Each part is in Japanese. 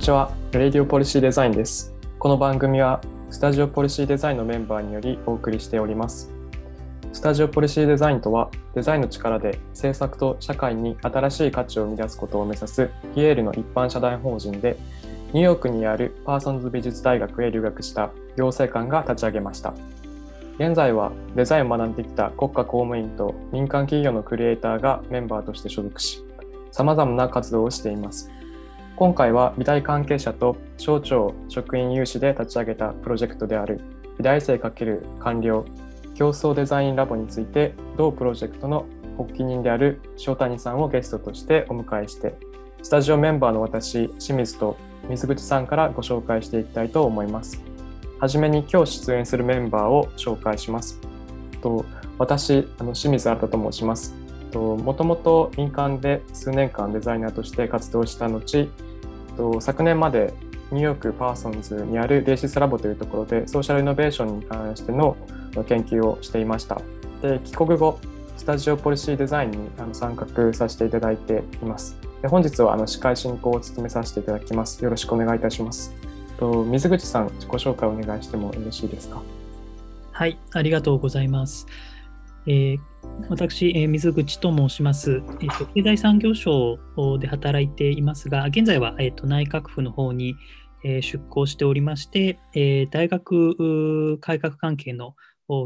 にちは、レディオポリシーデザインです。この番組はスタジオポリシーデザインのメンバーによりお送りしております。スタジオポリシーデザインとは、デザインの力で制作と社会に新しい価値を生み出すことを目指すイエールの一般社団法人で、ニューヨークにあるパーソンズ美術大学へ留学した行政官が立ち上げました。現在はデザインを学んできた国家公務員と民間企業のクリエイターがメンバーとして所属し、様々な活動をしています。今回は美大関係者と省庁職員有志で立ち上げたプロジェクトである美大生×官僚競争デザインラボについて同プロジェクトの発起人である塩谷さんをゲストとしてお迎えしてスタジオメンバーの私清水と水口さんからご紹介していきたいと思います。はじめに今日出演するメンバーを紹介します。と私あの清水新と申します。もともと民間で数年間デザイナーとして活動した後と昨年までニューヨークパーソンズにある DESIS Lab というところでソーシャルイノベーションに関しての研究をしていました。で帰国後スタジオポリシーデザインに参画させていただいています。で本日はあの司会進行を務めさせていただきます。よろしくお願いいたします。と水口さん、自己紹介をお願いしてもよろしいですか？はい、ありがとうございます。えー、私、えー、水口と申します、えーと。経済産業省で働いていますが、現在は、えーと、内閣府の方に、えー、出向しておりまして、えー、大学改革関係の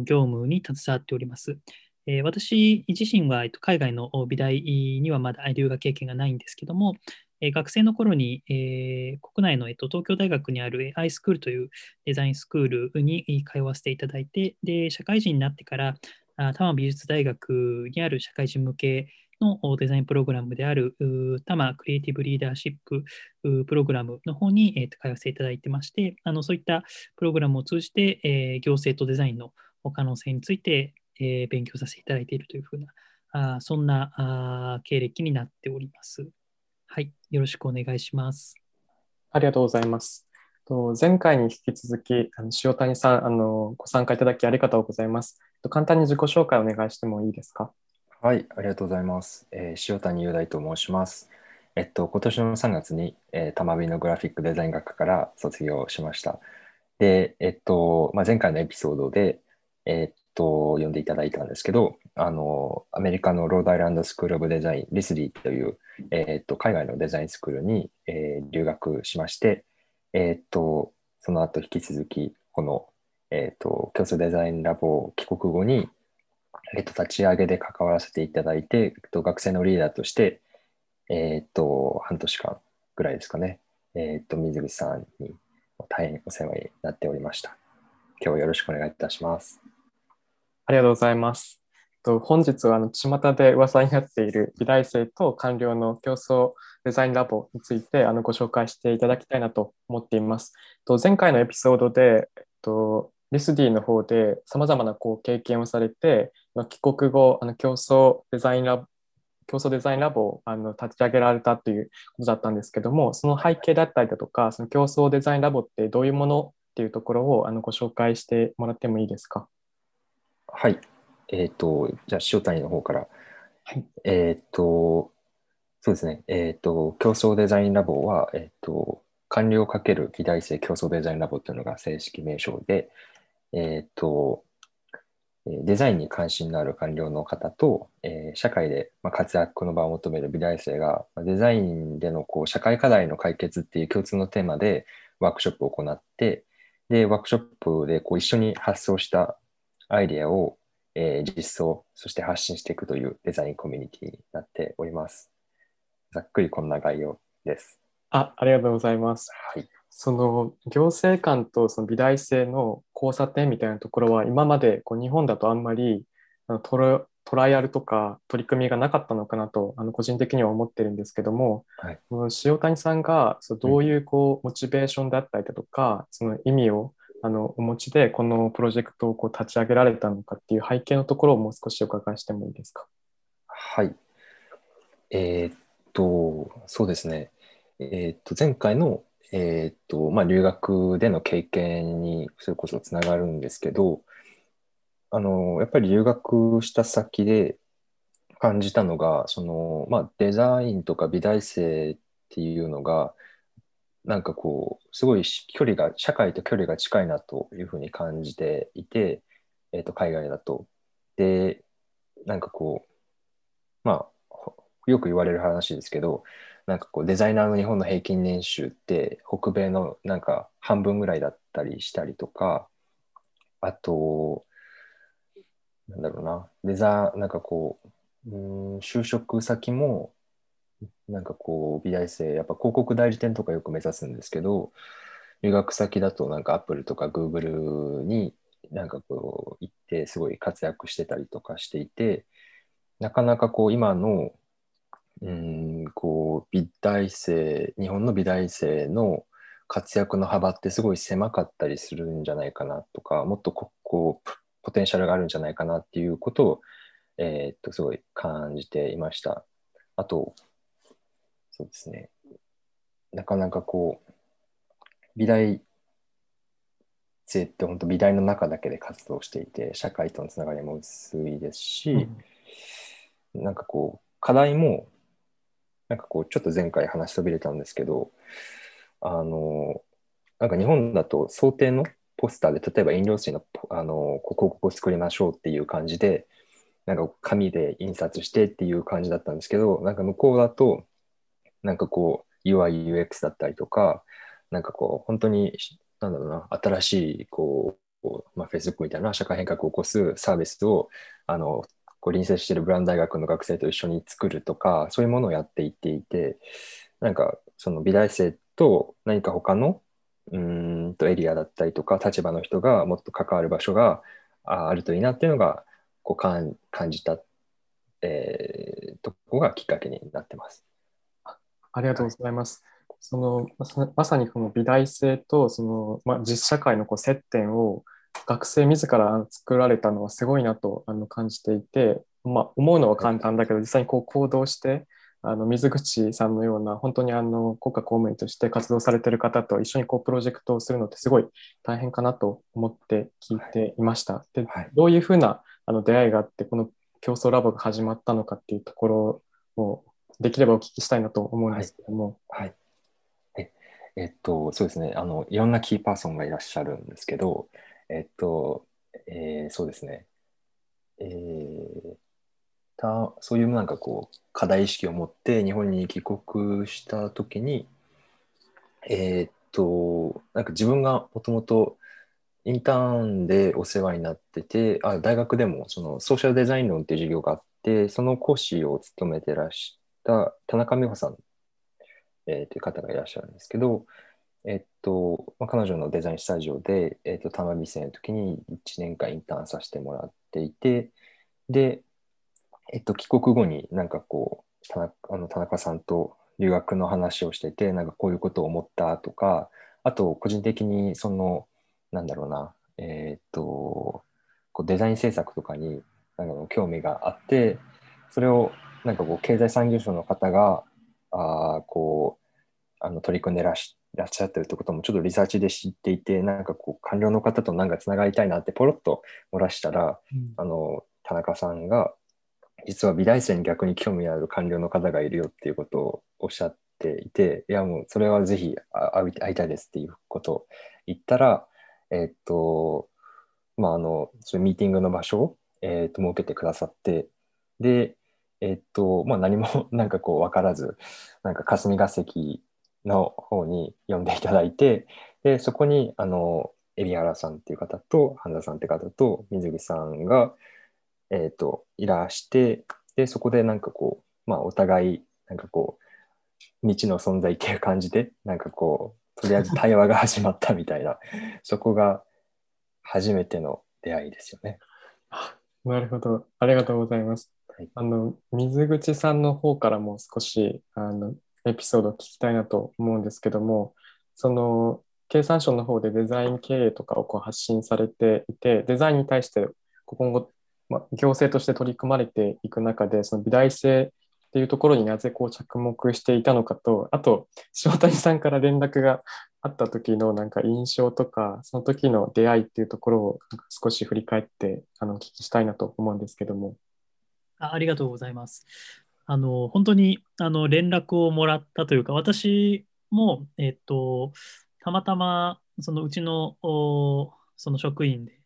業務に携わっております。えー、私自身は、えーと、海外の美大にはまだ留学経験がないんですけども、えー、学生の頃に、えー、国内の、えーと、東京大学にある i スクールというデザインスクールに通わせていただいて、で社会人になってから、多摩美術大学にある社会人向けのデザインプログラムである多摩クリエイティブリーダーシッププログラムの方に、えー、通わせていただいてまして、あのそういったプログラムを通じて、え、行政とデザインの可能性について、え、勉強させていただいているというふうな、あそんな経歴になっております。はい、よろしくお願いします。ありがとうございます。前回に引き続き、あの塩谷さんあの、ご参加いただきありがとうございます。簡単に自己紹介お願いしてもいいですか？はい、ありがとうございます。えー、塩谷雄大と申します。えっと、今年の3月に、えー、多摩美のグラフィックデザイン学科から卒業しました。で、えっと、まあ、前回のエピソードで、えっと、読んでいただいたんですけど、あの、アメリカのロードアイランドスクールオブデザイン、リスリーという、えっと、海外のデザインスクールに、えー、留学しまして、えっと、その後引き続き、この、えっと、競争デザインラボを帰国後に、えっと、立ち上げで関わらせていただいて、えっと、学生のリーダーとして、えっと、半年間ぐらいですかね、えっと、水口さんに大変お世話になっておりました。今日はよろしくお願いいたします。ありがとうございます。と本日はあの巷で噂になっている美大生と官僚の競争デザインラボについてあのご紹介していただきたいなと思っています。と前回のエピソードで、えっと、リスディの方でさまざまなこう経験をされて帰国後あの競争デザインラボ競争デザインラボをあの立ち上げられたということだったんですけどもその背景だったりだとかその競争デザインラボってどういうものっていうところをあのご紹介してもらってもいいですか？はい。えっ、ー、とじゃあ塩谷の方から、はい、えっ、ー、とそうですね。えっ、ー、と競争デザインラボはえっ、と官僚×美大生競争デザインラボというのが正式名称でえっ、とデザインに関心のある官僚の方と、えー、社会で活躍の場を求める美大生がデザインでのこう社会課題の解決っていう共通のテーマでワークショップを行ってでワークショップでこう一緒に発想したアイデアを、えー、実装そして発信していくというデザインコミュニティになっております。ざっくりこんな概要です。あありがとうございます、はい、その行政官とその美大生の交差点みたいなところは今までこう日本だとあんまりトラトライアルとか取り組みがなかったのかなとあの個人的には思ってるんですけども、はい、塩谷さんがそうどういうこうモチベーションだったりだとか、その意味をあのお持ちでこのプロジェクトをこう立ち上げられたのかっていう背景のところをもう少しお伺いしてもいいですか？はい。えー、っと、そうですね。えー、っと、前回のえー、っとまあ、留学での経験にそれこそつながるんですけどあのやっぱり留学した先で感じたのがその、まあ、デザインとか美大生っていうのがなんかこう、すごい距離が、社会と距離が近いなというふうに感じていて、えっ、と、海外だと。で、なんかこう、まあ、よく言われる話ですけど、なんかこうデザイナーの日本の平均年収って北米のなんか半分ぐらいだったりしたりとか、あと、なんだろうな、デザーなんかこう、うん就職先も、なんかこう、美大生、やっぱ広告代理店とかよく目指すんですけど、留学先だとなんかアップルとかグーグルになんかこう行ってすごい活躍してたりとかしていて、なかなかこう今のうんこう美大生日本の美大生の活躍の幅ってすごい狭かったりするんじゃないかなとかもっとここうポテンシャルがあるんじゃないかなっていうことを、えー、っとすごい感じていました。あとそうですね。なかなかこう美大生って本当美大の中だけで活動していて社会とのつながりも薄いですし、うん、なんかこう課題もなんかこうちょっと前回話しそびれたんですけどあのなんか日本だと想定のポスターで例えば飲料水のあの広告を作りましょうっていう感じでなんか紙で印刷してっていう感じだったんですけどなんか向こうだとなんかこう UIUX だったりとかなんかこう本当になんだろうな新しいこう、まあ、Facebook みたいな社会変革を起こすサービスをあのこう隣接してるブラン大学の学生と一緒に作るとかそういうものをやっていていてなんかその美大生と何か他のうんとエリアだったりとか立場の人がもっと関わる場所があるといいなっていうのがこう感感じた、えー、とこがきっかけになってます。ありがとうございます。そのまさにこの美大生とその、まあ、実社会のこう接点を学生自ら作られたのはすごいなとあの感じていて、まあ、思うのは簡単だけど実際にこう行動してあの水口さんのような本当にあの国家公務員として活動されている方と一緒にこうプロジェクトをするのってすごい大変かなと思って聞いていました。で、どういうふうなあの出会いがあってこの競争ラボが始まったのかっていうところをできればお聞きしたいなと思うんですけども。はい、はい、ええっとそうですね。あのいろんなキーパーソンがいらっしゃるんですけどえっと、えー、そうですね。えー、たそういうなんかこう課題意識を持って日本に帰国した時にえー、っとなんか自分がもともとインターンでお世話になっててあ大学でもそのソーシャルデザイン論っていう授業があってその講師を務めてらした田中美穂さん、えー、という方がいらっしゃるんですけどえっと、まあ、彼女のデザインスタジオで、えっと、玉美生の時に1年間インターンさせてもらっていて、で、えっと、帰国後になんかこう、田中あの田中さんと留学の話をしてて、なんかこういうことを思ったとか、あと、個人的にその、なんだろうな、えっと、こうデザイン制作とかになんか興味があって、それをなんかこう経済産業省の方が、あこう、あの取り組んでらっしらっしゃってるってこともちょっとリサーチで知っていてなんかこう官僚の方となんかつながりたいなってポロッと漏らしたら、うん、あの田中さんが実は美大生に逆に興味ある官僚の方がいるよっていうことをおっしゃっていていやもうそれはぜひ会いたいですっていうことを言ったらえー、っとまああのそういうミーティングの場所を、えー、っと設けてくださってでえー、っとまあ何もなんかこう分からずなんか霞が関の方に読んでいただいてでそこにあの海老原さんっていう方と半田さんって方と水口さんが、えーと、いらしてでそこでなんかこう、まあ、お互いなんかこう未知の存在っていう感じでなんかこうとりあえず対話が始まったみたいな そこが初めての出会いですよね。なるほどありがとうございます。はい、あの水口さんの方からも少しあのエピソードを聞きたいなと思うんですけどもその経産省の方でデザイン経営とかをこう発信されていてデザインに対して今後、まあ、行政として取り組まれていく中でその美大生っていうところになぜこう着目していたのかとあと塩谷さんから連絡があった時のなんか印象とかその時の出会いっていうところをなんか少し振り返ってあのお聞きしたいなと思うんですけども。ありがとうございます。あの本当にあの連絡をもらったというか私も、えっと、たまたま、そのうちの、その職員で、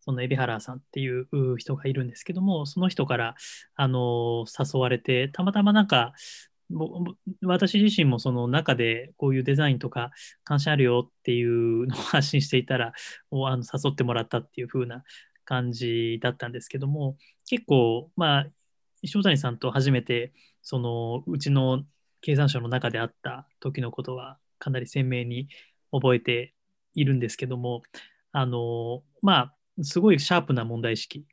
その海老原さんっていう人がいるんですけども、その人から、あの、誘われて、たまたまなんか、私自身もその中でこういうデザインとか関心あるよっていうのを 発信していたら、あの誘ってもらったっていう風な感じだったんですけども、結構、まあ、塩谷さんと初めて、そのうちの経産省の中であった時のことはかなり鮮明に覚えているんですけども、あの、まあ、すごいシャープな問題意識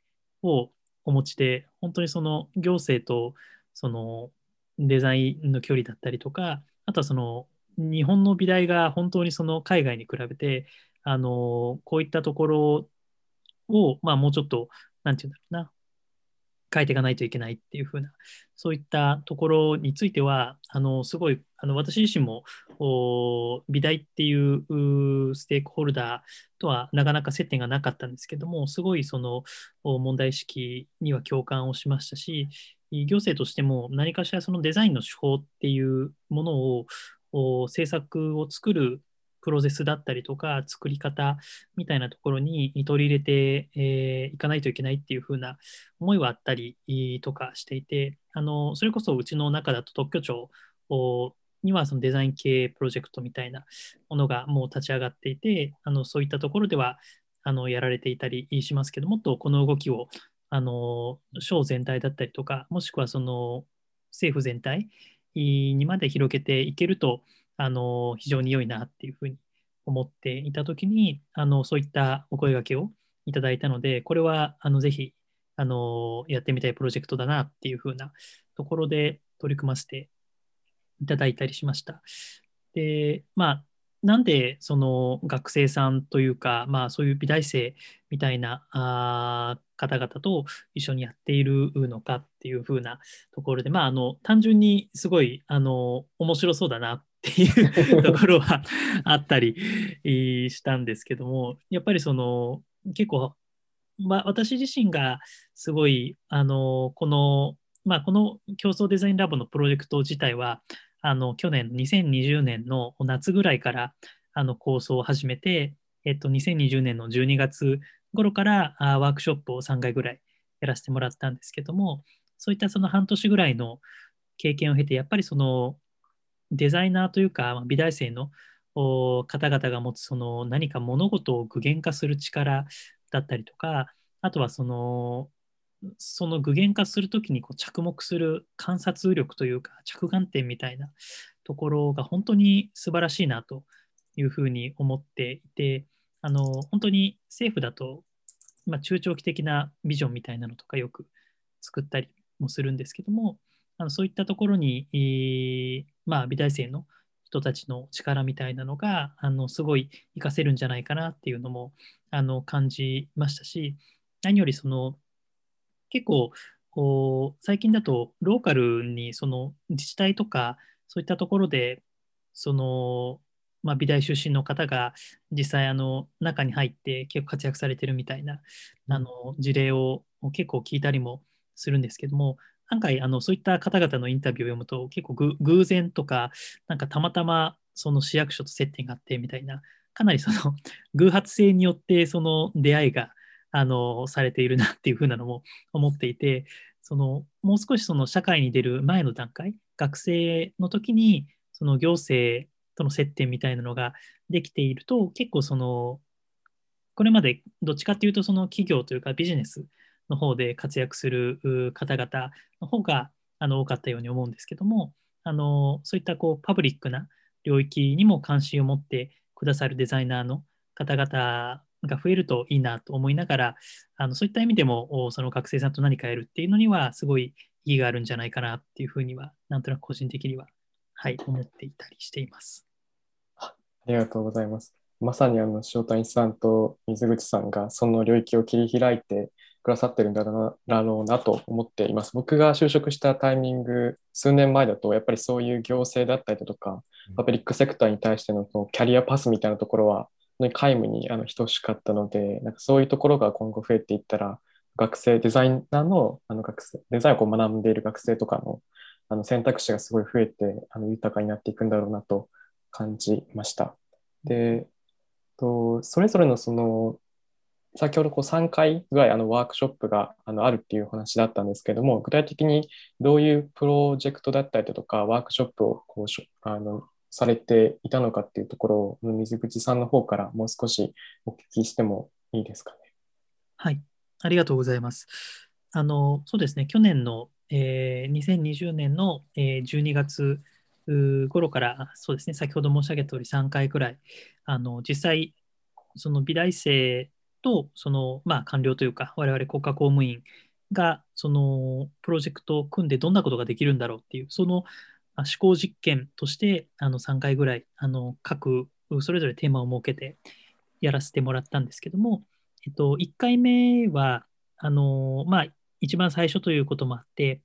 をお持ちで、本当にその行政とそのデザインの距離だったりとか、あとはその日本の美大が本当にその海外に比べて、あのこういったところを、まあ、もうちょっと、なんていうんだろうな、変えていかないといけないっていうふうな、そういったところについては、あのすごい、あの私自身も美大っていうステークホルダーとはなかなか接点がなかったんですけども、すごいその問題意識には共感をしましたし、行政としても何かしらそのデザインの手法っていうものを政策を作るプロセスだったりとか作り方みたいなところに取り入れてい、えー、かないといけないっていう風な思いはあったりとかしていてあのそれこそうちの中だと特許庁にはそのデザイン系プロジェクトみたいなものがもう立ち上がっていてあのそういったところではあのやられていたりしますけどもっとこの動きをあの省全体だったりとかもしくはその政府全体にまで広げていけるとあの非常に良いなっていうふうに思っていたときにあのそういったお声がけをいただいたのでこれはあのぜひあのやってみたいプロジェクトだなっていうふうなところで取り組ませていただいたりしました。でまあなんでその学生さんというか、まあ、そういう美大生みたいなあ方々と一緒にやっているのかっていうふうなところで、まあ、あの単純にすごいあの面白そうだなっっていうところはあったりしたんですけども やっぱりその結構、まあ、私自身がすごいあのこの、まあ、この競争デザインラボのプロジェクト自体はあの去年2020年の夏ぐらいからあの構想を始めて、えっと、2020年の12月頃からあワークショップを3回ぐらいやらせてもらったんですけどもそういったその半年ぐらいの経験を経てやっぱりそのデザイナーというか美大生の方々が持つその何か物事を具現化する力だったりとかあとはそのその具現化するときにこう着目する観察力というか着眼点みたいなところが本当に素晴らしいなというふうに思っていてあの本当に政府だと、ま、中長期的なビジョンみたいなのとかよく作ったりもするんですけどもあのそういったところに、えー、まあ、美大生の人たちの力みたいなのがあのすごい活かせるんじゃないかなっていうのもあの感じましたし何よりその結構最近だとローカルにその自治体とかそういったところでその、まあ、美大出身の方が実際あの中に入って結構活躍されてるみたいなあの事例を結構聞いたりもするんですけども案外あのそういった方々のインタビューを読むと結構偶然とかなんかたまたまその市役所と接点があってみたいなかなりその 偶発性によってその出会いがあのされているなっていうふうなのも思っていてそのもう少しその社会に出る前の段階学生の時にその行政との接点みたいなのができていると結構そのこれまでどっちかっていうとその企業というかビジネスの方で活躍する方々の方があの多かったように思うんですけどもあのそういったこうパブリックな領域にも関心を持ってくださるデザイナーの方々が増えるといいなと思いながら、あのそういった意味でも、その学生さんと何かやるっていうのには、すごい意義があるんじゃないかなっていうふうには、なんとなく個人的には、はい、思っていたりしています。ありがとうございます。まさにあの塩谷さんと水口さんがその領域を切り開いてくださってるんだろうなと思っています。僕が就職したタイミング、数年前だと、やっぱりそういう行政だったりだとか、パブリックセクターに対してのキャリアパスみたいなところは、に皆無にあの等しかったので、なんかそういうところが今後増えていったら、学生、デザイナーのあの学生、デザインをこう学んでいる学生とかのあの選択肢がすごい増えて、あの豊かになっていくんだろうなと感じました。で、とそれぞれのその、先ほどこう3回ぐらいあのワークショップがあのあるっていう話だったんですけども、具体的にどういうプロジェクトだったりだとか、ワークショップをこうしょあのされていたのかっていうところを、水口さんの方からもう少しお聞きしてもいいですかね？はい、ありがとうございます。あの、そうですね、去年の、えー2020年の、えー12月頃から、そうですね、先ほど申し上げた通り3回くらい、あの、実際、その美大生と、その、まあ、官僚というか、我々国家公務員が、その、プロジェクトを組んでどんなことができるんだろうっていう、その、思考実験として、あの、3回ぐらい、あの、各、それぞれテーマを設けてやらせてもらったんですけども、えっと、1回目は、あのまあ、一番最初ということもあって、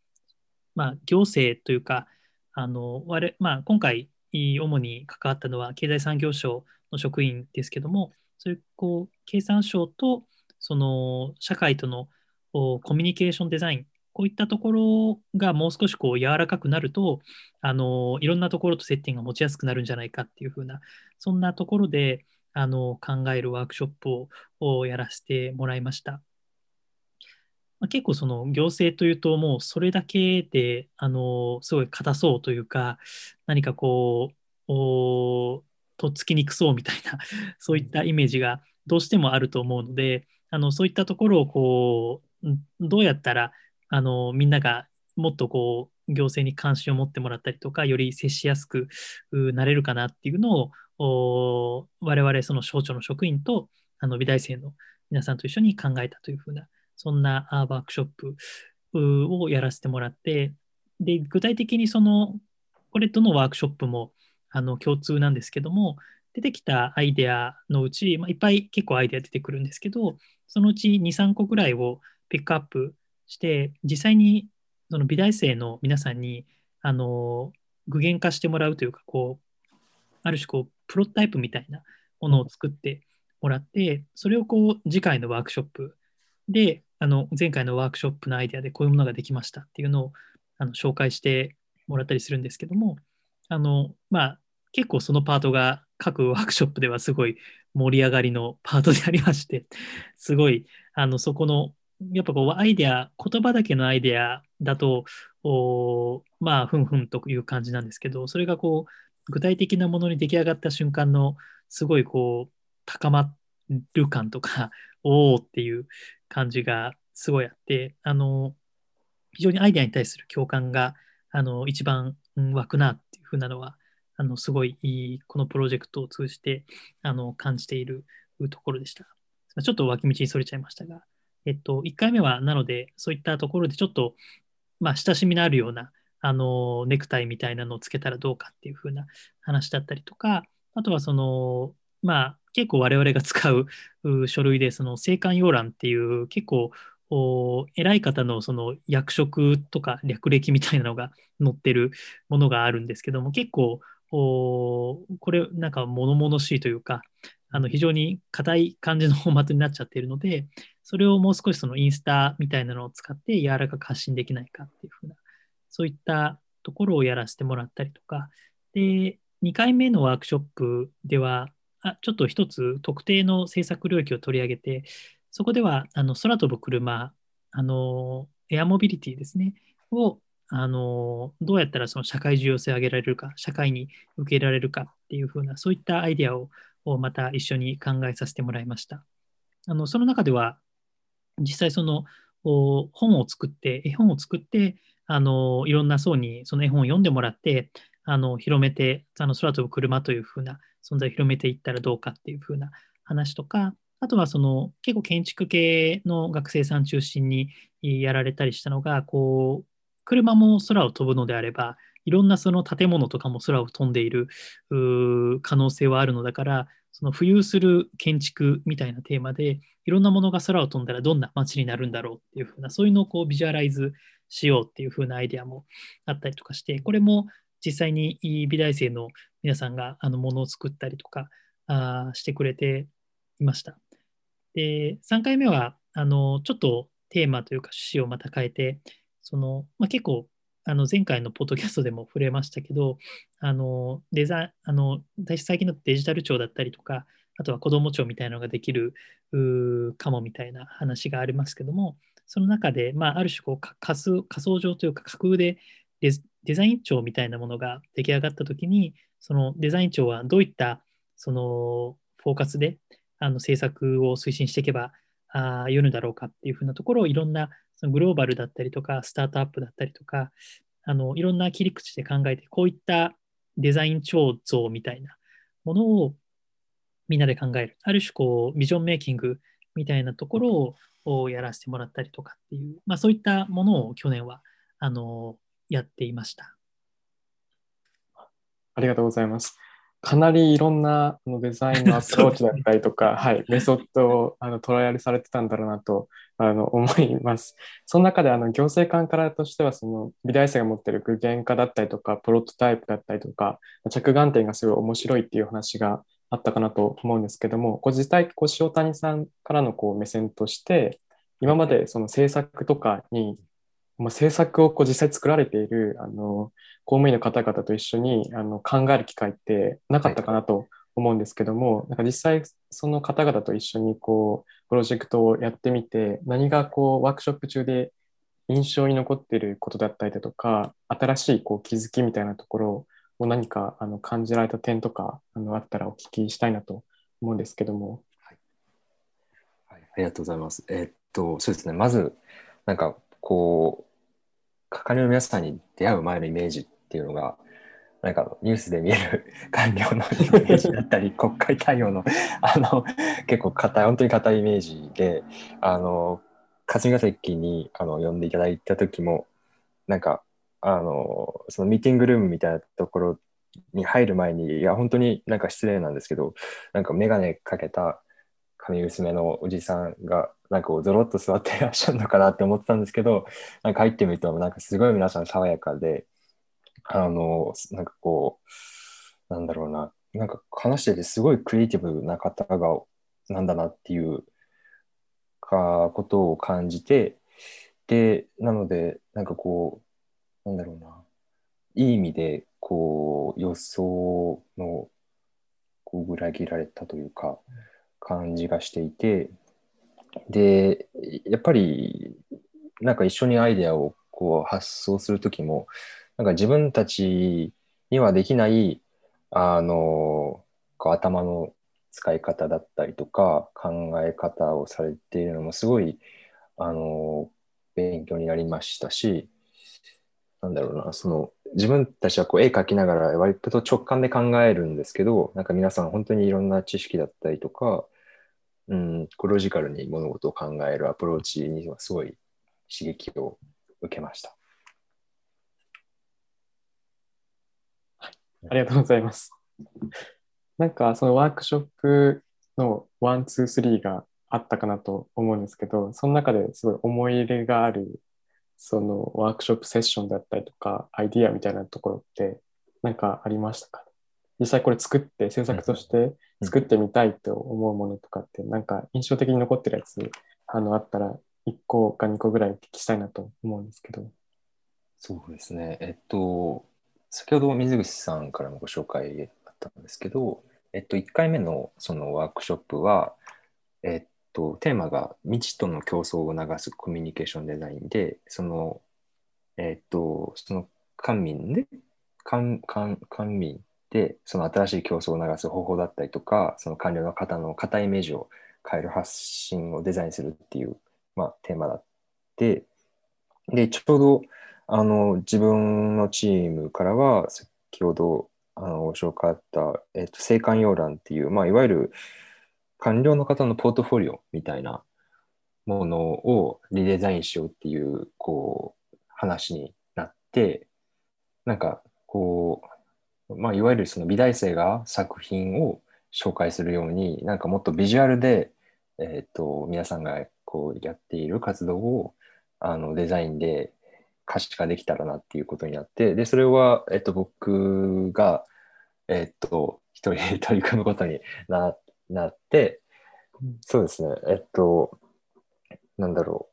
まあ、行政というか、あの我まあ、今回、主に関わったのは経済産業省の職員ですけども、そういうこう経産省とその社会とのコミュニケーションデザイン、こういったところがもう少しこう柔らかくなると、あのいろんなところと接点が持ちやすくなるんじゃないかっていうふうな、そんなところであの考えるワークショップをやらせてもらいました。ま、結構その行政というともうそれだけであのすごい硬そうというか何かこうとっつきにくそうみたいなそういったイメージがどうしてもあると思うのであのそういったところをこうんどうやったらあのみんながもっとこう行政に関心を持ってもらったりとかより接しやすくうなれるかなっていうのをお我々その省庁の職員とあの美大生の皆さんと一緒に考えたというふうなそんなあワークショップうをやらせてもらってで具体的にそのこれどのワークショップもあの共通なんですけども出てきたアイデアのうち、まあ、いっぱい結構アイデア出てくるんですけどそのうち23個ぐらいをピックアップして実際にその美大生の皆さんにあの具現化してもらうというかこうある種こうプロタイプみたいなものを作ってもらってそれをこう次回のワークショップであの前回のワークショップのアイデアでこういうものができましたっていうのをあの紹介してもらったりするんですけどもあのまあ結構そのパートが各ワークショップではすごい盛り上がりのパートでありまして すごいあのそこのやっぱこうアイデア言葉だけのアイデアだとおまあふんふんという感じなんですけどそれがこう具体的なものに出来上がった瞬間のすごいこう高まる感とか おおっていう感じがすごいあってあの非常にアイデアに対する共感があの一番、湧くなっていうふうなのはあのすごいいいこのプロジェクトを通じてあの感じているところでした。ちょっと脇道にそれちゃいましたが、えっと、1回目はなのでそういったところでちょっと、まあ、親しみのあるようなあのネクタイみたいなのをつけたらどうかっていうふうな話だったりとかあとはそのまあ結構我々が使う書類でその青函要覧っていう結構偉い方のその役職とか略歴みたいなのが載ってるものがあるんですけども結構これなんか物々しいというかあの非常に硬い感じのフォーマットになっちゃっているのでそれをもう少しそのインスタみたいなのを使って柔らかく発信できないかっていうふうなそういったところをやらせてもらったりとかで2回目のワークショップではあちょっと一つ特定の政策領域を取り上げてそこではあの空飛ぶ車あのエアモビリティですねをあのどうやったらその社会重要性を上げられるか社会に受け入れられるかっていうふうなそういったアイデアををまた一緒に考えさせてもらいました。あのその中では実際その本を作って絵本を作ってあのいろんな層にその絵本を読んでもらってあの広めてあの空飛ぶ車というふうな存在を広めていったらどうかっていうふうな話とかあとはその結構建築系の学生さん中心にやられたりしたのがこう車も空を飛ぶのであればいろんなその建物とかも空を飛んでいる可能性はあるのだからその浮遊する建築みたいなテーマでいろんなものが空を飛んだらどんな街になるんだろうっていうふうなそういうのをこうビジュアライズしようっていうふうなアイデアもあったりとかしてこれも実際に美大生の皆さんがあのものを作ったりとかあしてくれていました。で3回目はあのちょっとテーマというか趣旨をまた変えてその、まあ、結構あの前回のポッドキャストでも触れましたけど、あのデザあの最近のデジタル庁だったりとか、あとは子ども庁みたいなのができるかもみたいな話がありますけども、その中で、まあ、ある種こう仮仮想上というか架空でデザイン庁みたいなものが出来上がったときに、そのデザイン庁はどういったそのフォーカスであの政策を推進していけばあよいのだろうかっていうふうなところをいろんなグローバルだったりとか、スタートアップだったりとか、あのいろんな切り口で考えて、こういったデザイン超像みたいなものをみんなで考える。ある種、こう、ビジョンメイキングみたいなところをやらせてもらったりとかっていう、まあ、そういったものを去年はあのやっていました。ありがとうございます。かなりいろんなデザインのアプローチだったりとか、ね、はい、メソッドをあのトライアルされてたんだろうなとあの思います。その中であの行政官からとしてはその美大生が持っている具現化だったりとかプロトタイプだったりとか着眼点がすごい面白いっていう話があったかなと思うんですけどもこう実際こう塩谷さんからのこう目線として今までその政策とかにまあ、政策をこう実際作られているあの公務員の方々と一緒にあの考える機会ってなかったかなと思うんですけども、はい、なんか実際その方々と一緒にこうプロジェクトをやってみて何がこうワークショップ中で印象に残っていることだったりだとか新しいこう気づきみたいなところを何かあの感じられた点とかあのあったらお聞きしたいなと思うんですけども。はい、はい、ありがとうございます。えー、っとそうですねまずなんかこう係の皆さんに出会う前のイメージっていうのがなんかニュースで見える 官僚のイメージだったり 国会対応のあの結構硬い本当に硬いイメージであの霞が関にあの呼んでいただいた時もなんかあのそのミーティングルームみたいなところに入る前にいや本当になんか失礼なんですけどなんか眼鏡かけた髪薄めのおじさんがなんかこうゾロッと座ってらっしゃるのかなって思ってたんですけどなんか入ってみるとなんかすごい皆さん爽やかであのなんかこうなんだろうな。なんか話しててすごいクリエイティブな方がなんだなっていうかことを感じてでなのでなんかこうなんだろうな。いい意味でこう予想のこう裏切られたというか、感じがしていてでやっぱりなんか一緒にアイデアをこう発想する時もなんか自分たちにはできないあの頭の使い方だったりとか考え方をされているのもすごいあの勉強になりましたしなんだろうなその自分たちはこう絵描きながら割と直感で考えるんですけどなんか皆さん本当にいろんな知識だったりとかうん、こうロジカルに物事を考えるアプローチにはすごい刺激を受けました。はい、ありがとうございます。なんかそのワークショップの one、two、three があったかなと思うんですけど、その中ですごい思い入れがあるそのワークショップセッションだったりとか、アイディアみたいなところって何かありましたか実際これ作って制作として作ってみたいと思うものとかって、なんか印象的に残ってるやつあのあったら1個か2個ぐらいお聞きしたいなと思うんですけど。そうですね。えっと、先ほど水口さんからもご紹介あったんですけど、えっと、1回目のそのワークショップは、えっと、テーマが未知との競争を促すコミュニケーションデザインで、その、えっと、その官民で、官官官民でその新しい競争を流す方法だったりとかその官僚の方の固いイメージを変える発信をデザインするっていう、まあ、テーマだってでちょうどあの自分のチームからは先ほどあのご紹介あった、えっと、青函洋覧っていう、まあ、いわゆる官僚の方のポートフォリオみたいなものをリデザインしようっていうこう話になってなんかこうまあ、いわゆるその美大生が作品を紹介するようになんかもっとビジュアルで、えーと、皆さんがこうやっている活動をあのデザインで可視化できたらなっていうことになってでそれは、えーと、僕が、えーと、一人で取り組むことにななってそうですねえっとなんだろ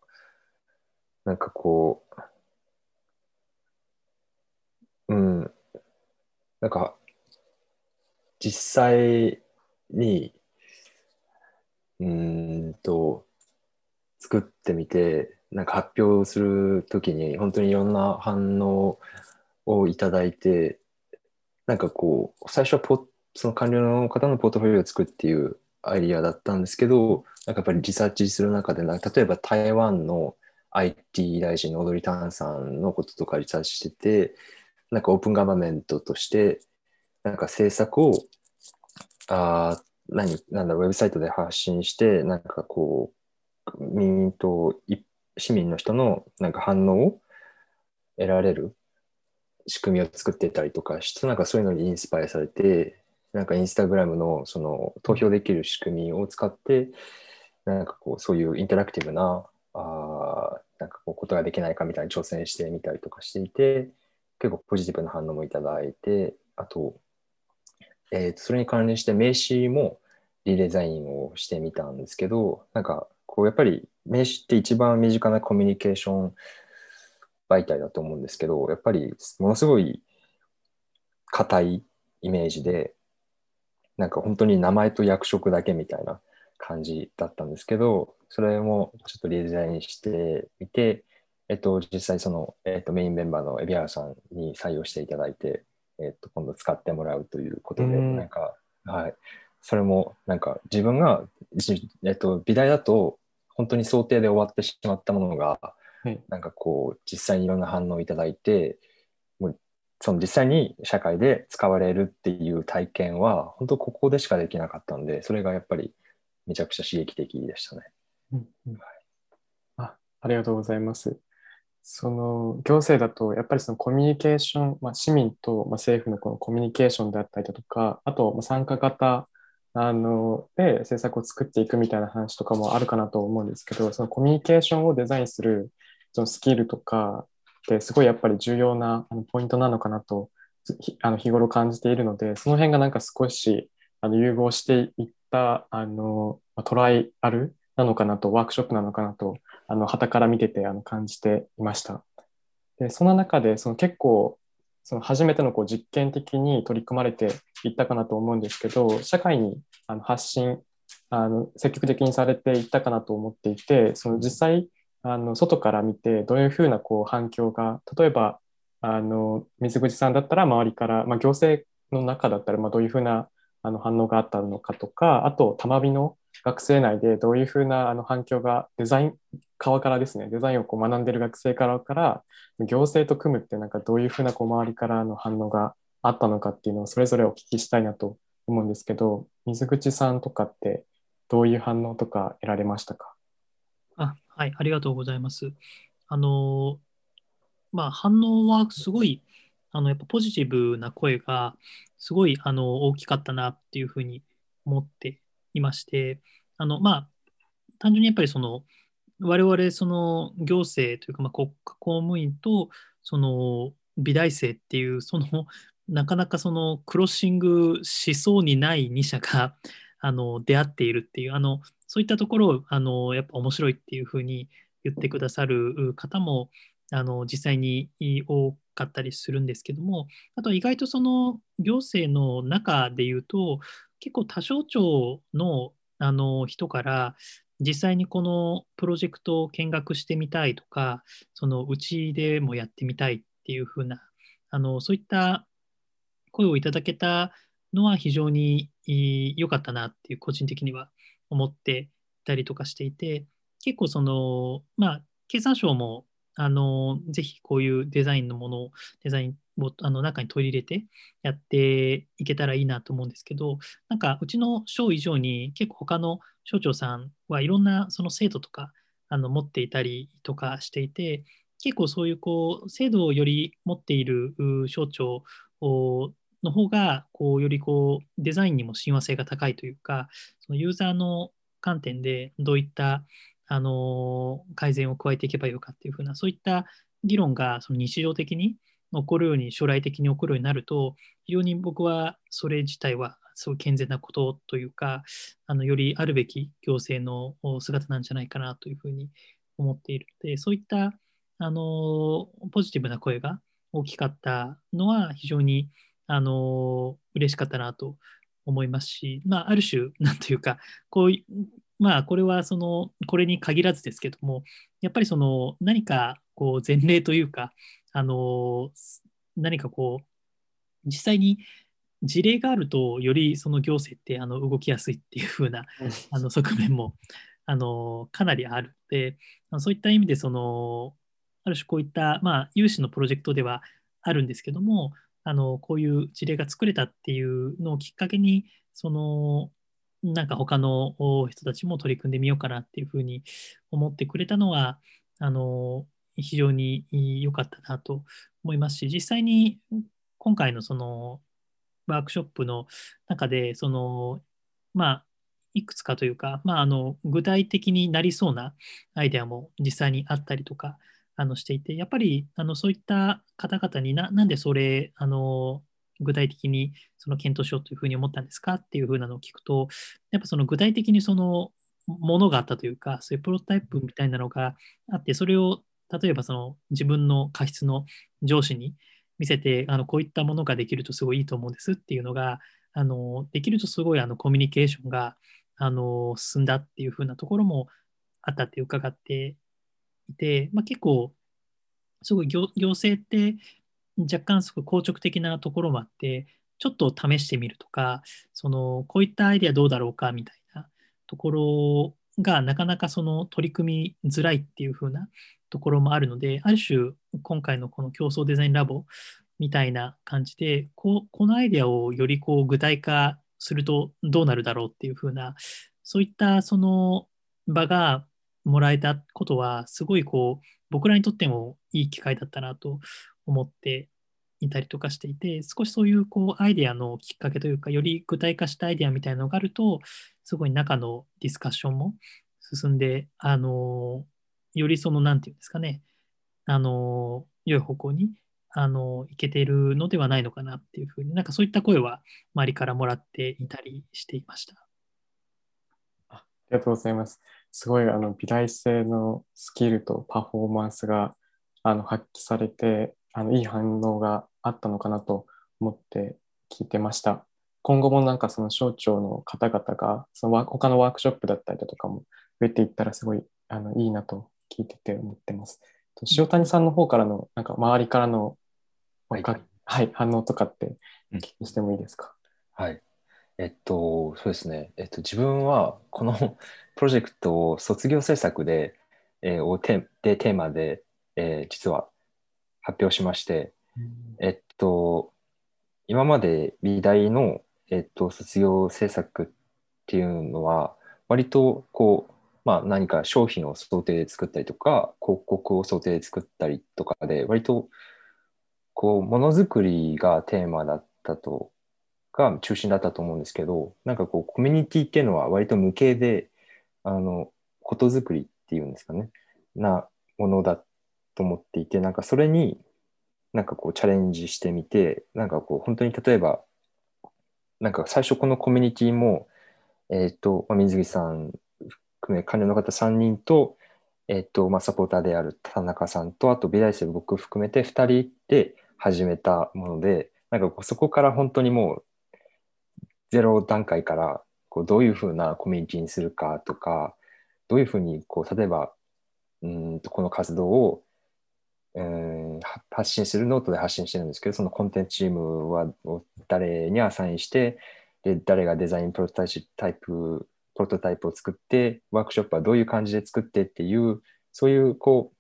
うなんかこううん。なんか、実際に、うんと、作ってみて、なんか発表するときに、本当にいろんな反応をいただいて、なんかこう、最初はポその官僚の方のポートフォリオを作っていうアイディアだったんですけど、なんかやっぱりリサーチする中で、例えば台湾の IT 大臣のオドリ・タンさんのこととかリサーチしてて、なんかオープンガバメントとして、なんか政策を、あ何、なんだ、ウェブサイトで発信して、なんかこう、民と市民の人のなんか反応を得られる仕組みを作ってたりとかして、なんかそういうのにインスパイアされて、なんかインスタグラムのその投票できる仕組みを使って、なんかこうそういうインタラクティブなあなんかこうことができないかみたいに挑戦してみたりとかしていて、結構ポジティブな反応もいただいて、あと、えーそれに関連して名刺もリデザインをしてみたんですけど、なんかこうやっぱり名刺って一番身近なコミュニケーション媒体だと思うんですけど、やっぱりものすごい硬いイメージで、なんか本当に名前と役職だけみたいな感じだったんですけど、それもちょっとリデザインしてみて、えっと、実際その、えっと、メインメンバーの海老原さんに採用していただいて、えっと、今度使ってもらうということで、うん。なんか、はい、それもなんか自分が、じえっと、美大だと本当に想定で終わってしまったものが、はい。なんかこう、実際にいろんな反応をいただいて、もうその実際に社会で使われるっていう体験は、本当ここでしかできなかったんで、それがやっぱりめちゃくちゃ刺激的でしたね。うんうん。あありがとうございます。その行政だとやっぱりそのコミュニケーション、まあ、市民と政府のこのコミュニケーションであったりだとか、あと参加型あので政策を作っていくみたいな話とかもあるかなと思うんですけど、そのコミュニケーションをデザインするそのスキルとかってすごいやっぱり重要なポイントなのかなとあの日頃感じているので、その辺がなんか少しあの融合していったあのトライアルなのかなと、ワークショップなのかなと、あの旗から見ててあの感じていました。で、その中でその結構その初めてのこう実験的に取り組まれていったかなと思うんですけど、社会にあの発信あの積極的にされていったかなと思っていて、その実際あの外から見てどういうふうなこう反響が、例えばあの水口さんだったら周りから、まあ、行政の中だったらまあどういうふうなあの反応があったのかとか、あと、たまびの学生内でどういうふうなあの反響がデザイン側からですね、デザインをこう学んでる学生からから、行政と組むってなんかどういうふうなこう周りからの反応があったのかっていうのをそれぞれお聞きしたいなと思うんですけど、水口さんとかってどういう反応とか得られましたか？あはい、ありがとうございます。あの、まあ、反応はすごい、あの、やっぱポジティブな声が、すごい、あの、大きかったなっていうふうに思っていまして、あの、まあ、単純にやっぱりその、我々、その、行政というか、まあ、国家公務員と、その、美大生っていう、その、なかなかその、クロッシングしそうにない2社が、あの、出会っているっていう、あの、そういったところを、あの、やっぱ面白いっていうふうに言ってくださる方も、あの、実際に多かったりするんですけども、あと意外とその行政の中で言うと、結構多省庁のあの人から、実際にこのプロジェクトを見学してみたいとか、そのうちでもやってみたいっていうふうな、あのそういった声をいただけたのは非常に良かったなっていう個人的には思っていたりとかしていて、結構その、まあ、経産省もあのぜひこういうデザインのものを、デザインをあの中に取り入れてやっていけたらいいなと思うんですけど、なんかうちの省以上に結構他の省庁さんはいろんなその制度とかあの持っていたりとかしていて、結構そういうこう制度をより持っている省庁の方がこうよりこうデザインにも親和性が高いというか、そのユーザーの観点でどういったあの改善を加えていけばいいのかっていうふうな、そういった議論がその日常的に起こるように、将来的に起こるようになると、非常に僕はそれ自体はすごい健全なことというか、あのよりあるべき行政の姿なんじゃないかなというふうに思っているので、そういったあのポジティブな声が大きかったのは非常に、あの、嬉しかったなと思いますし、まあ、ある種、なんというか、こう、まあ、これはその、これに限らずですけども、やっぱりその、何かこう前例というか、あの、何かこう、実際に事例があると、よりその行政ってあの動きやすいっていう風なあの側面もあのかなりある。ので、そういった意味でその、ある種こういった、まあ、有志のプロジェクトではあるんですけども、あのこういう事例が作れたっていうのをきっかけに、そのなんか他の人たちも取り組んでみようかなっていうふうに思ってくれたのは、あの非常に良かったなと思いますし、実際に今回のそのワークショップの中で、その、まあ、いくつかというか、まあ、あの具体的になりそうなアイデアも実際にあったりとかあのしていて、やっぱりあのそういった方々にななんでそれあの具体的にその検討しようというふうに思ったんですか？っていうふうなのを聞くと、やっぱその具体的にそのものがあったというか、そういうプロトタイプみたいなのがあって、それを例えばその自分の過失の上司に見せて、あのこういったものができるとすごいいいと思うんですっていうのが、あのできるとすごいあのコミュニケーションがあの進んだっていうふうなところもあったって伺っていて、まあ、結構、すごい行行政って若干すごい硬直的なところもあって、ちょっと試してみるとか、そのこういったアイデアどうだろうかみたいなところがなかなかその取り組みづらいっていう風なところもあるので、ある種今回のこの競争デザインラボみたいな感じで、ここのアイデアをよりこう具体化するとどうなるだろうっていう風な、そういったその場がもらえたことは、すごいこう僕らにとってもいい機会だったなと思っていたりとかしていて、少しそういうこうアイデアのきっかけというか、より具体化したアイデアみたいなのがあると、すごい中のディスカッションも進んで、あの、よりその、なんていうんですかね、あの、良い方向に、あの、いけてるのではないのかなっていうふうになんかそういった声は周りからもらっていたりしていました。ありがとうございます。すごいあの美大生のスキルとパフォーマンスがあの発揮されてあのいい反応があったのかなと思って聞いてました。今後もなんかその省庁の方々がその他のワークショップだったりだとかも増えていったらすごいあのいいなと聞いてて思ってます。塩谷さんの方からのなんか周りからの、はい、はい、反応とかってお聞きしてもいいですか、うん、はい。えっと、そうですね。えっと、自分はこの プロジェクトを卒業制作で、えー、をテでテーマで、えー、実は発表しまして、うん、えっと、今まで美大の、えっと、卒業制作っていうのは、割とこう、まあ、何か商品を想定で作ったりとか、広告を想定で作ったりとかで、割とこう、ものづくりがテーマだったと、が中心だったと思うんですけど、なんかこう、コミュニティっていうのは割と無形で、あの、ことづくりっていうんですかね、なものだと思っていて、なんかそれに、なんかこうチャレンジしてみて、なんかこう本当に例えば、なんか最初このコミュニティも、えっ、ー、と、水木さん含め関連の方3人と、えっ、と、まあ、サポーターである田中さんと、あと美大生僕含めて2人で始めたもので、なんかそこから本当にもうゼロ段階からこうどういうふうなコミュニティにするかとか、どういうふうにこう例えばうんとこの活動をうん発信するノートで発信してるんですけど、そのコンテンツチームは誰にアサインして、で誰がデザインプロトタイププロトタイプを作って、ワークショップはどういう感じで作ってっていう、そういうこ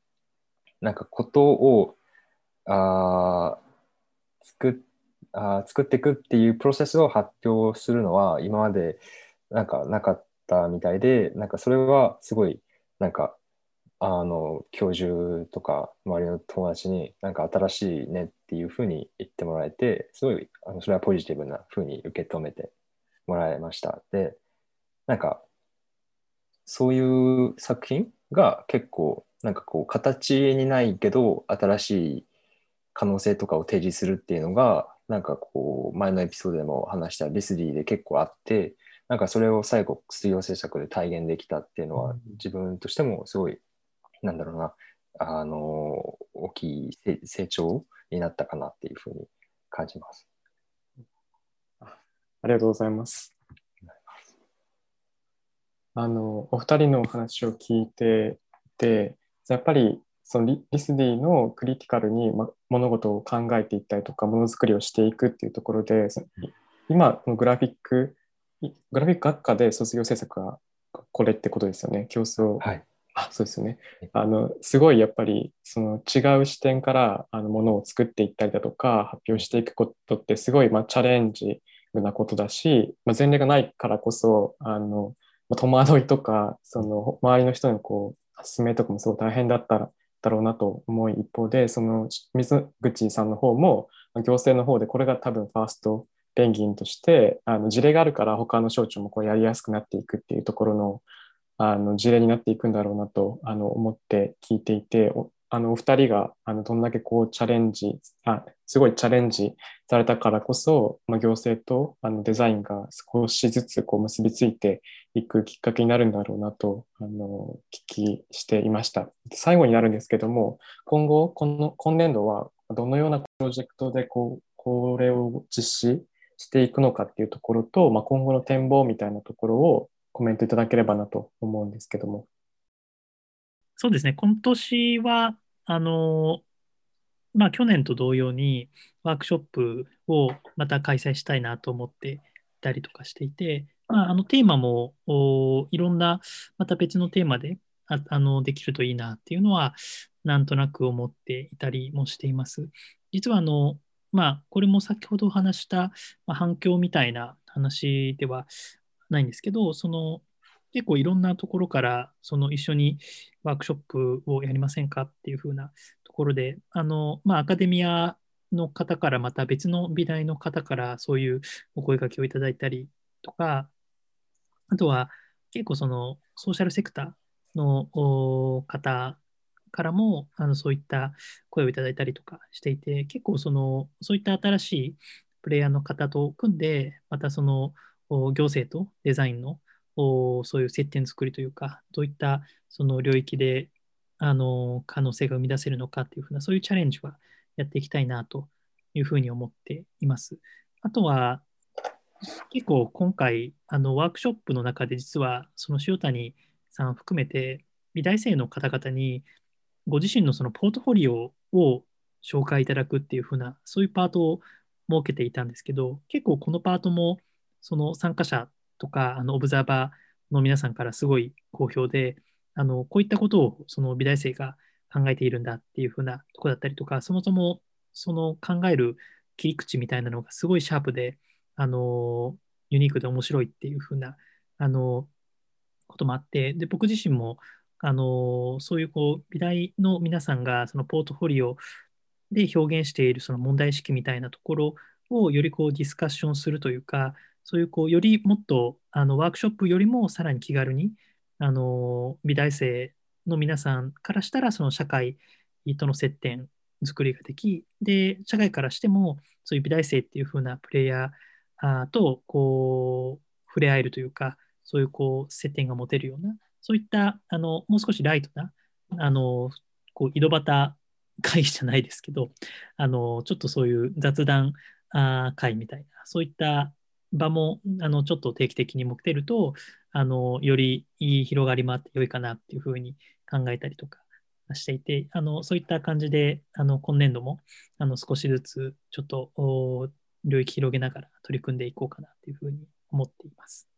う、なんかことをあ作あ作っていくっていうプロセスを発表するのは今までなんかなかったみたいで、なんかそれはすごいなんかあの教授とか周りの友達になんか新しいねっていうふうに言ってもらえてすごいあのそれはポジティブなふうに受け止めてもらいました。でなんかそういう作品が結構なんかこう形にないけど新しい可能性とかを提示するっていうのがなんかこう前のエピソードでも話したリスディで結構あってなんかそれを最後水曜制作で体現できたっていうのは自分としてもすごいなんだろうな、あの、大きい成長になったかなっていうふうに感じます。ありがとうございます。あの、お二人のお話を聞いてて、やっぱりそのリリスディのクリティカルに、ま、物事を考えていったりとか、ものづくりをしていくっていうところで、今、このグラフィック、いグラフィック学科で卒業制作がこれってことですよね、競争。はい。あそうですよね。あのすごいやっぱりその違う視点からあのものを作っていったりだとか発表していくことってすごいまあチャレンジなことだし、まあ、前例がないからこそあの、まあ、戸惑いとかその周りの人のこう説明とかもすごい大変だっただろうなと思う一方でその水口さんの方も行政の方でこれが多分ファーストペンギンとしてあの事例があるから他の省庁もこうやりやすくなっていくっていうところのあの事例になっていくんだろうなとあの思って聞いていておあのお二人があのどんだけこうチャレンジあすごいチャレンジされたからこそ、まあ、行政とあのデザインが少しずつこう結びついていくきっかけになるんだろうなとあの聞きしていました最後になるんですけども今後この今年度はどのようなプロジェクトでこうこれを実施していくのかっていうところと、まあ、今後の展望みたいなところをコメントいただければなと思うんですけども。そうですね、今年は、あの、まあ、去年と同様にワークショップをまた開催したいなと思っていたりとかしていて、まあ、あのテーマもいろんなまた別のテーマでああのできるといいなっていうのはなんとなく思っていたりもしています。実はあの、まあ、これも先ほどお話した、ま、反響みたいな話ではないんですけど、その結構いろんなところからその一緒にワークショップをやりませんかっていうふうなところで、あのまあ、アカデミアの方からまた別の美大の方からそういうお声掛けをいただいたりとか、あとは結構そのソーシャルセクターの方からもあのそういった声をいただいたりとかしていて、結構そのそういった新しいプレイヤーの方と組んで、またその行政とデザインのおそういう接点作りというか、どういったその領域であの可能性が生み出せるのかっていうふうな、そういうチャレンジはやっていきたいなというふうに思っています。あとは、結構今回、あのワークショップの中で実は、その塩谷さん含めて、美大生の方々にご自身のそのポートフォリオを紹介いただくっていうふうな、そういうパートを設けていたんですけど、結構このパートも、その参加者とか、あのオブザーバーの皆さんからすごい好評で、あのこういったことをその美大生が考えているんだっていうふうなとこだったりとか、そもそもその考える切り口みたいなのがすごいシャープで、あのユニークで面白いっていうふうな、あのこともあって、で僕自身もあのそういうこう美大の皆さんがそのポートフォリオで表現しているその問題意識みたいなところをよりこうディスカッションするというか、そういうこうよりもっとあのワークショップよりもさらに気軽にあの美大生の皆さんからしたらその社会との接点作りができで社会からしてもそういう美大生っていう風なプレイヤーとこう触れ合えるというかそういうこう接点が持てるようなそういったあのもう少しライトなあのこう井戸端会議じゃないですけどあのちょっとそういう雑談会みたいなそういった場もあのちょっと定期的に設けるとあのよりいい広がりもあって良いかなっていうふうに考えたりとかしていてあのそういった感じであの今年度もあの少しずつちょっと領域広げながら取り組んでいこうかなというふうに思っています。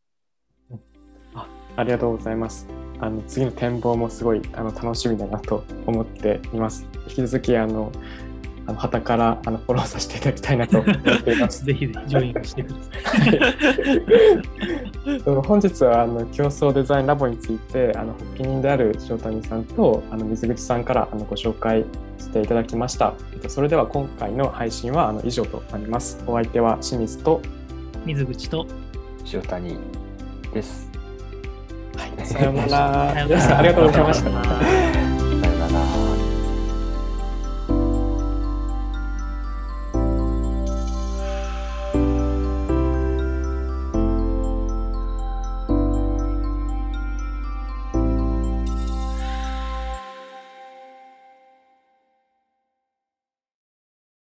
あありがとうございます。あの次の展望もすごいあの楽しみだなと思っています。引き続きあのあの旗からあのフォローさせていただきたいなと思っています。ぜひぜひジョインしてください。本日はあの競争デザインラボについてあの発起人である塩谷さんとあの水口さんからあのご紹介していただきました。えっと、それでは今回の配信はあの以上となります。お相手は清水と水口と塩谷です。はい、さようなら。皆さん ありがとうございました。